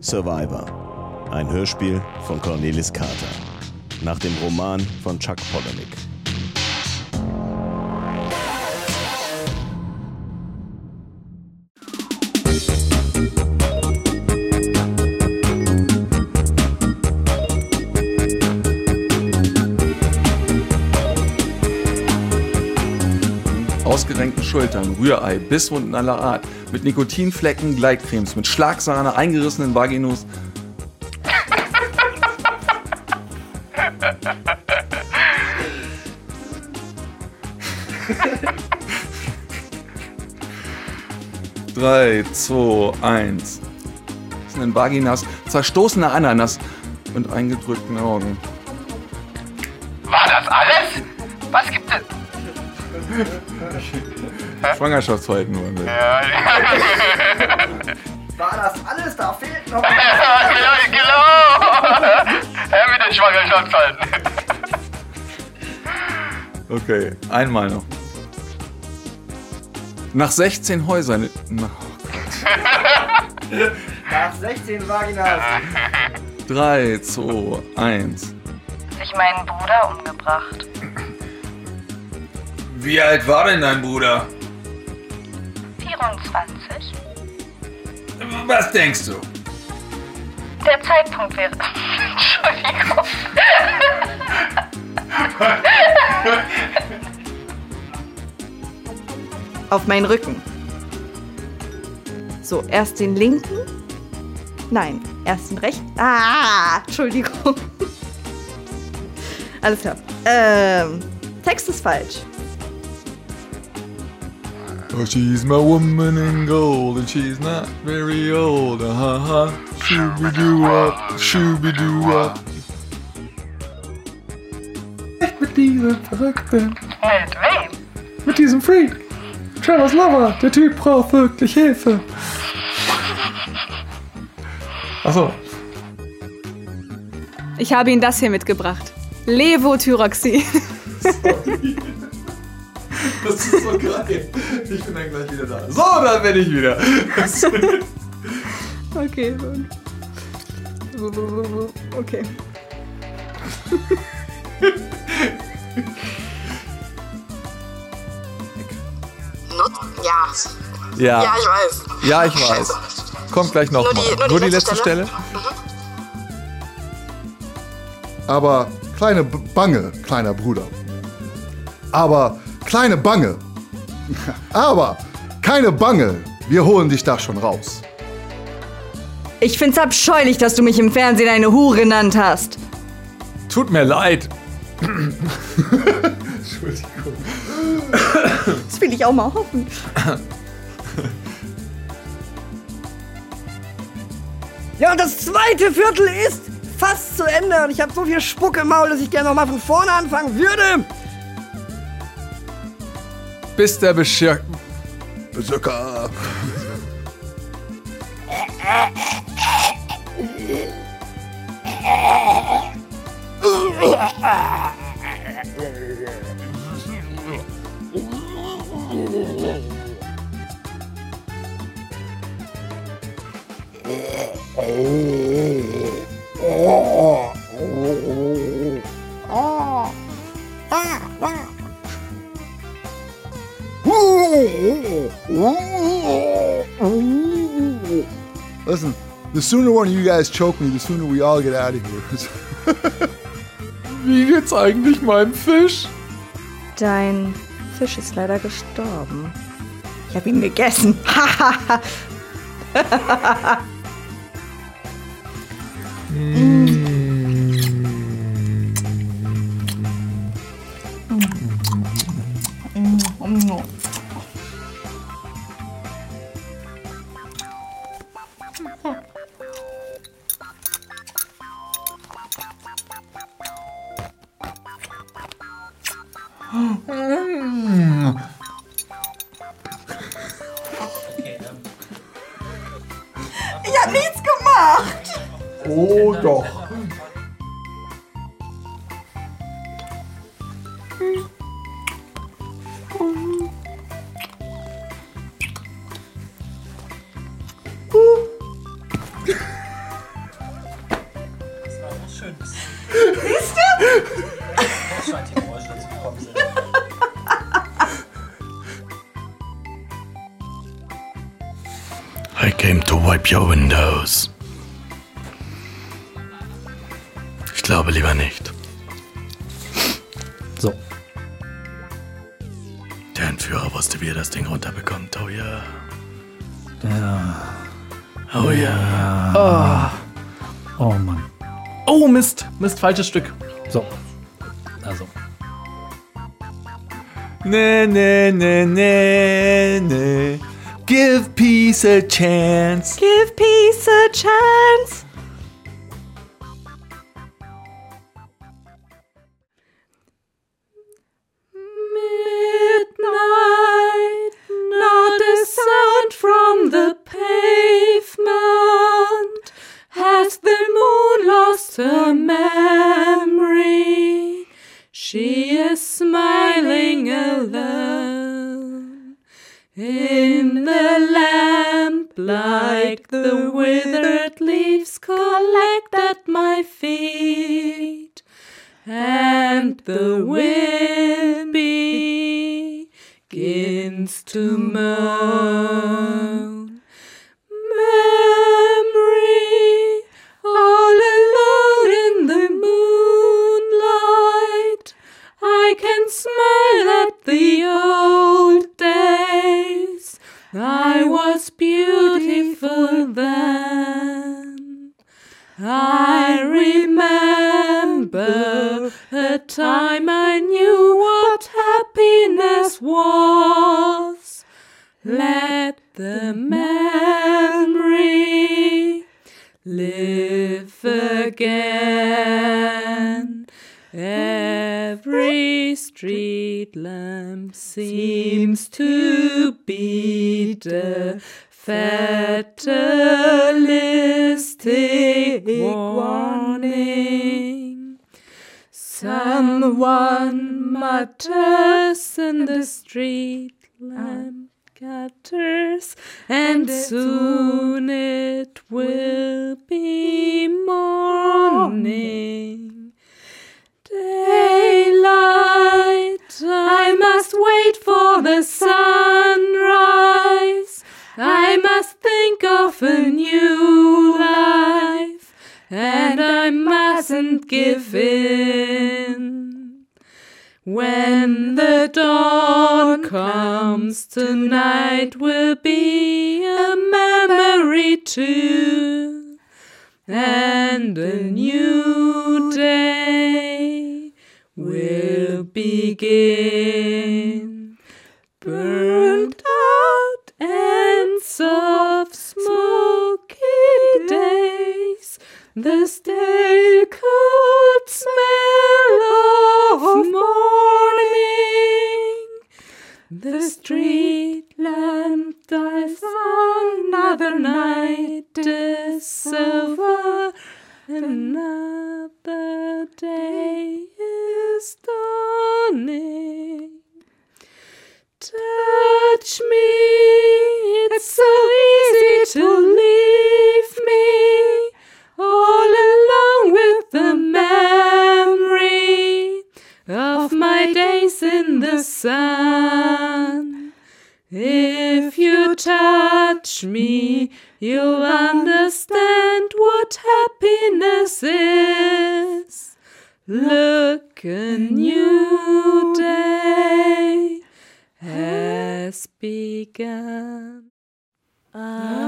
Survivor. Ein Hörspiel von Cornelis Carter. Nach dem Roman von Chuck Palahniuk. ausgerenkten Schultern, Rührei, Bisswunden aller Art, mit Nikotinflecken, Gleitcremes, mit Schlagsahne, eingerissenen Vaginus. Drei, zwei, eins. Vaginas, zerstoßene Ananas und eingedrückten Augen. Schwangerschaftsverhalten nur. Ne? Ja, War das alles? Da fehlt noch. genau, genau. Her mit den Schwangerschaftshalten. Okay, einmal noch. Nach 16 Häusern. Na, Nach 16 Vaginas. 3, 2, 1. Sich meinen Bruder umgebracht. Wie alt war denn dein Bruder? 24. Was denkst du? Der Zeitpunkt wäre. Entschuldigung. Auf meinen Rücken. So, erst den linken. Nein, erst den rechten. Ah, Entschuldigung. Alles klar. Ähm, Text ist falsch. Oh, she's my woman in gold and she's not very old. Haha. Shooby-doo up, shooby-doo up. Mit diesem Verrückten, Mit wem? mit diesem Freak. Trevor's Lover, der Typ braucht wirklich Hilfe. Achso, Ich habe Ihnen das hier mitgebracht. Levothyroxin. Das ist so geil. Ich bin dann gleich wieder da. So, dann bin ich wieder. Okay. Okay. Ja. Ja, Ja, ich weiß. ja, ich weiß. Kommt gleich nochmal. Nur die- Nur, die letzte Stelle? Aber kleine Bange, kleiner Bruder. Aber kleine Bange. Aber keine Bange, wir holen dich da schon raus. Ich find's abscheulich, dass du mich im Fernsehen eine Hure genannt hast. Tut mir leid. Das will ich auch mal hoffen. Ja, und das zweite Viertel ist fast zu Ende. Und ich habe so viel Spuck im Maul, dass ich gerne noch mal von vorne anfangen würde. Bis der Beschir... Besöcker. Listen, sooner one of you guys choke me, the sooner we all get out of here. Wie geht's eigentlich meinem Fisch? Dein Fisch ist leider gestorben. Ich habe ihn gegessen. Ich habe nichts gemacht. Oh doch. Wipe your windows. Ich glaube lieber nicht. So. Der Entführer wusste, wie er das Ding runterbekommt. Oh ja. Ja. Oh ja. Oh. Oh Mann. Oh, Mist. Mist, falsches Stück. So. Also. Ne, ne, ne, ne, ne. Give peace a chance. Give peace a chance. Collect at my feet and the wind begins to moan. Happiness was. Let the memory live again. Every street lamp seems to be the fatalistic warning. Someone mutters in the street ah. lamp gutters, and soon it will be morning. Daylight, I must wait for the sunrise. I must think of a new life, and I mustn't give in. When the dawn comes, tonight will be a memory too, and a new day will begin. Another night is over, another day is dawning. Touch me, it's so easy to leave new day has begun. Amazing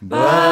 Bye.